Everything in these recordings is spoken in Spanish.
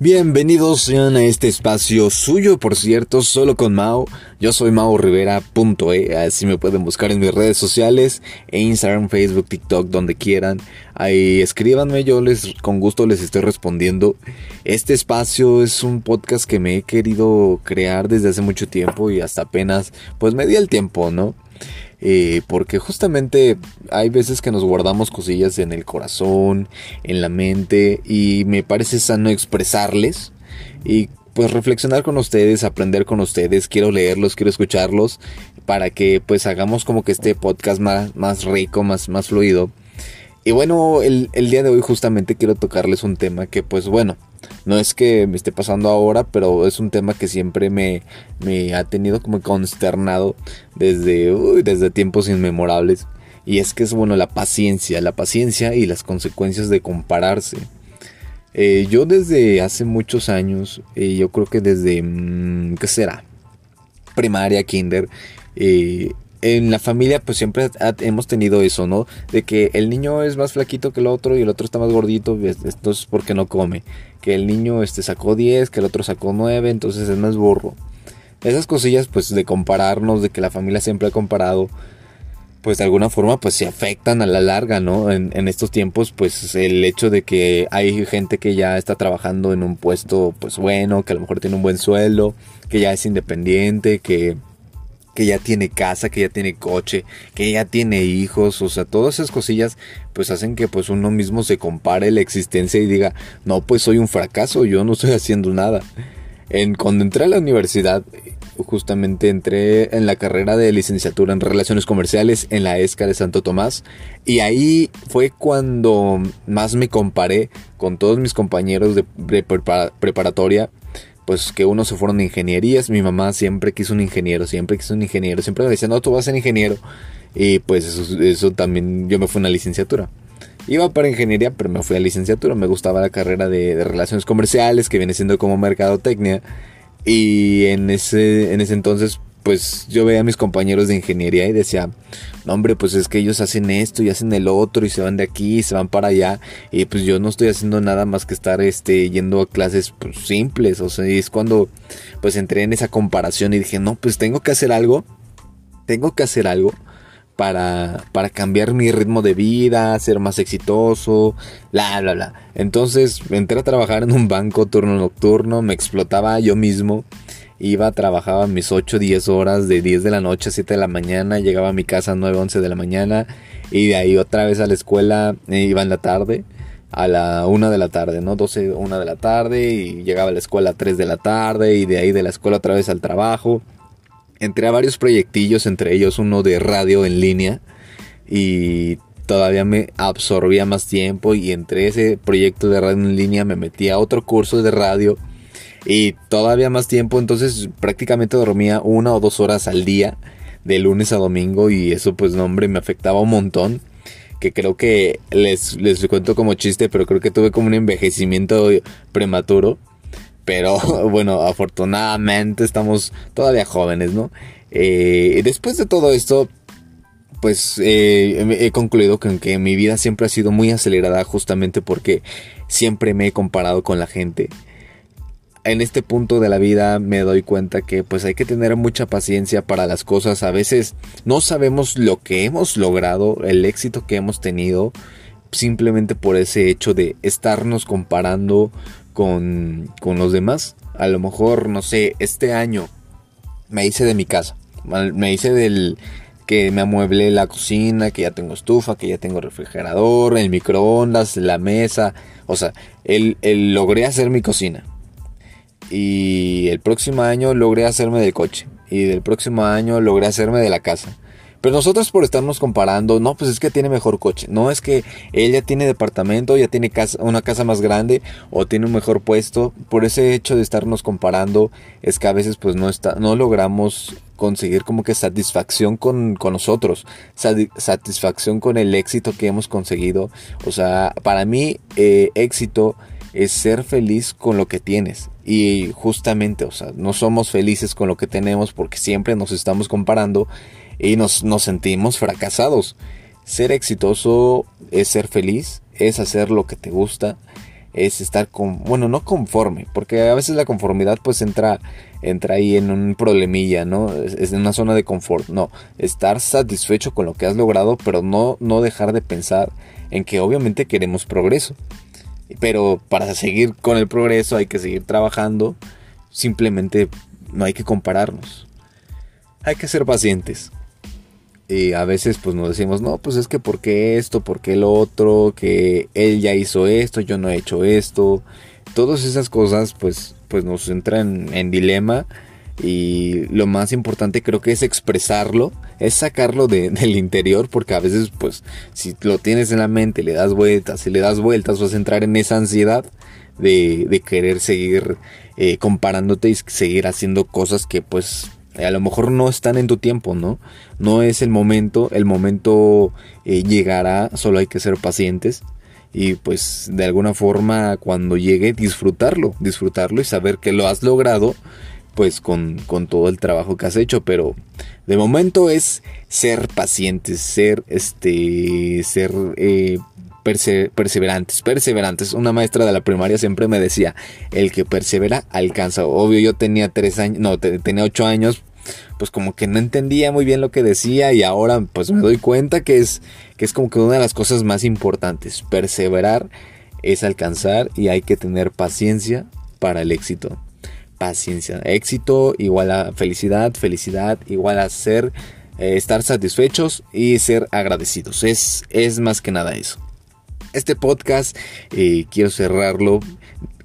Bienvenidos sean a este espacio suyo, por cierto, solo con Mao. Yo soy Mao Rivera.e, así me pueden buscar en mis redes sociales, e Instagram, Facebook, TikTok, donde quieran. Ahí escríbanme, yo les con gusto les estoy respondiendo. Este espacio es un podcast que me he querido crear desde hace mucho tiempo y hasta apenas pues me di el tiempo, ¿no? Eh, porque justamente hay veces que nos guardamos cosillas en el corazón, en la mente, y me parece sano expresarles y pues reflexionar con ustedes, aprender con ustedes, quiero leerlos, quiero escucharlos, para que pues hagamos como que este podcast más, más rico, más, más fluido. Y bueno, el, el día de hoy justamente quiero tocarles un tema que pues bueno, no es que me esté pasando ahora, pero es un tema que siempre me, me ha tenido como consternado desde, desde tiempos inmemorables. Y es que es bueno la paciencia, la paciencia y las consecuencias de compararse. Eh, yo desde hace muchos años, eh, yo creo que desde, mm, ¿qué será? Primaria, kinder, eh, en la familia pues siempre hemos tenido eso, ¿no? De que el niño es más flaquito que el otro y el otro está más gordito, esto es porque no come. Que el niño este, sacó 10, que el otro sacó 9, entonces es más burro. Esas cosillas pues de compararnos, de que la familia siempre ha comparado, pues de alguna forma pues se afectan a la larga, ¿no? En, en estos tiempos pues el hecho de que hay gente que ya está trabajando en un puesto pues bueno, que a lo mejor tiene un buen sueldo, que ya es independiente, que que ya tiene casa, que ya tiene coche, que ya tiene hijos, o sea, todas esas cosillas pues hacen que pues uno mismo se compare la existencia y diga, no, pues soy un fracaso, yo no estoy haciendo nada. En, cuando entré a la universidad, justamente entré en la carrera de licenciatura en Relaciones Comerciales en la ESCA de Santo Tomás y ahí fue cuando más me comparé con todos mis compañeros de preparatoria pues que uno se fueron de ingenierías. Mi mamá siempre quiso un ingeniero, siempre quiso un ingeniero. Siempre me decía, no, tú vas a ser ingeniero. Y pues eso, también, yo me fui a una licenciatura. Iba para ingeniería, pero me fui a licenciatura. Me gustaba la carrera de, de relaciones comerciales, que viene siendo como mercadotecnia. Y en ese, en ese entonces, pues yo veía a mis compañeros de ingeniería y decía, no hombre, pues es que ellos hacen esto y hacen el otro y se van de aquí y se van para allá y pues yo no estoy haciendo nada más que estar este yendo a clases pues, simples, o sea, y es cuando pues entré en esa comparación y dije, no, pues tengo que hacer algo, tengo que hacer algo para, para cambiar mi ritmo de vida, ser más exitoso, bla, bla, bla. Entonces entré a trabajar en un banco turno nocturno, me explotaba yo mismo Iba, trabajaba mis 8, 10 horas de 10 de la noche a 7 de la mañana, llegaba a mi casa a 9, 11 de la mañana y de ahí otra vez a la escuela, eh, iba en la tarde, a la 1 de la tarde, ¿no? 12, 1 de la tarde y llegaba a la escuela a 3 de la tarde y de ahí de la escuela otra vez al trabajo. Entré a varios proyectillos, entre ellos uno de radio en línea y todavía me absorbía más tiempo y entre ese proyecto de radio en línea me metí a otro curso de radio y todavía más tiempo, entonces prácticamente dormía una o dos horas al día de lunes a domingo y eso pues no hombre me afectaba un montón que creo que les, les cuento como chiste, pero creo que tuve como un envejecimiento prematuro. Pero bueno, afortunadamente estamos todavía jóvenes, ¿no? Eh, después de todo esto, pues eh, he concluido con que mi vida siempre ha sido muy acelerada justamente porque siempre me he comparado con la gente en este punto de la vida me doy cuenta que pues hay que tener mucha paciencia para las cosas. A veces no sabemos lo que hemos logrado, el éxito que hemos tenido, simplemente por ese hecho de estarnos comparando con, con los demás. A lo mejor, no sé, este año me hice de mi casa, me hice del que me amueble la cocina, que ya tengo estufa, que ya tengo refrigerador, el microondas, la mesa, o sea, el, el logré hacer mi cocina y el próximo año logré hacerme del coche y del próximo año logré hacerme de la casa. Pero nosotros por estarnos comparando, no, pues es que tiene mejor coche, no es que él ya tiene departamento, ya tiene casa, una casa más grande o tiene un mejor puesto, por ese hecho de estarnos comparando es que a veces pues no, está, no logramos conseguir como que satisfacción con, con nosotros, satisfacción con el éxito que hemos conseguido. O sea, para mí eh, éxito es ser feliz con lo que tienes. Y justamente, o sea, no somos felices con lo que tenemos porque siempre nos estamos comparando y nos, nos sentimos fracasados. Ser exitoso es ser feliz, es hacer lo que te gusta, es estar con, bueno, no conforme, porque a veces la conformidad pues entra, entra ahí en un problemilla, ¿no? Es, en una zona de confort, no, estar satisfecho con lo que has logrado, pero no, no dejar de pensar en que obviamente queremos progreso. Pero para seguir con el progreso hay que seguir trabajando, simplemente no hay que compararnos. Hay que ser pacientes. Y a veces pues nos decimos, no, pues es que por qué esto, por qué lo otro, que él ya hizo esto, yo no he hecho esto. Todas esas cosas pues, pues nos entran en dilema y lo más importante creo que es expresarlo, es sacarlo del interior porque a veces pues si lo tienes en la mente, le das vueltas, si le das vueltas vas a entrar en esa ansiedad de, de querer seguir eh, comparándote y seguir haciendo cosas que pues a lo mejor no están en tu tiempo, ¿no? No es el momento, el momento eh, llegará, solo hay que ser pacientes y pues de alguna forma cuando llegue disfrutarlo, disfrutarlo y saber que lo has logrado pues con, todo el trabajo que has hecho, pero de momento es ser pacientes, ser este, ser eh, perseverantes, perseverantes. Una maestra de la primaria siempre me decía, el que persevera alcanza. Obvio, yo tenía tres años, no, tenía ocho años, pues como que no entendía muy bien lo que decía y ahora pues me doy cuenta que es, que es como que una de las cosas más importantes. Perseverar es alcanzar y hay que tener paciencia para el éxito. Paciencia. Éxito igual a felicidad, felicidad igual a ser, eh, estar satisfechos y ser agradecidos. Es, es más que nada eso. Este podcast eh, quiero cerrarlo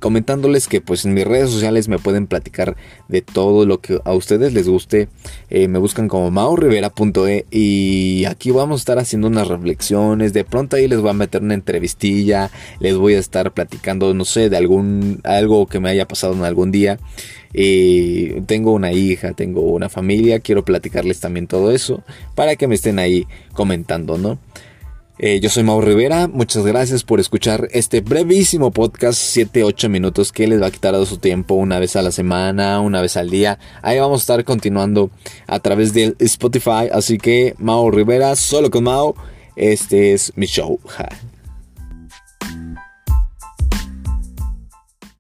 comentándoles que pues en mis redes sociales me pueden platicar de todo lo que a ustedes les guste. Eh, me buscan como maurivera.e y aquí vamos a estar haciendo unas reflexiones. De pronto ahí les voy a meter una entrevistilla. Les voy a estar platicando, no sé, de algún algo que me haya pasado en algún día. Eh, tengo una hija, tengo una familia, quiero platicarles también todo eso para que me estén ahí comentando, ¿no? Eh, yo soy Mau Rivera, muchas gracias por escuchar este brevísimo podcast, 7-8 minutos que les va a quitar de su tiempo una vez a la semana, una vez al día. Ahí vamos a estar continuando a través de Spotify, así que Mau Rivera, solo con Mau, este es mi show.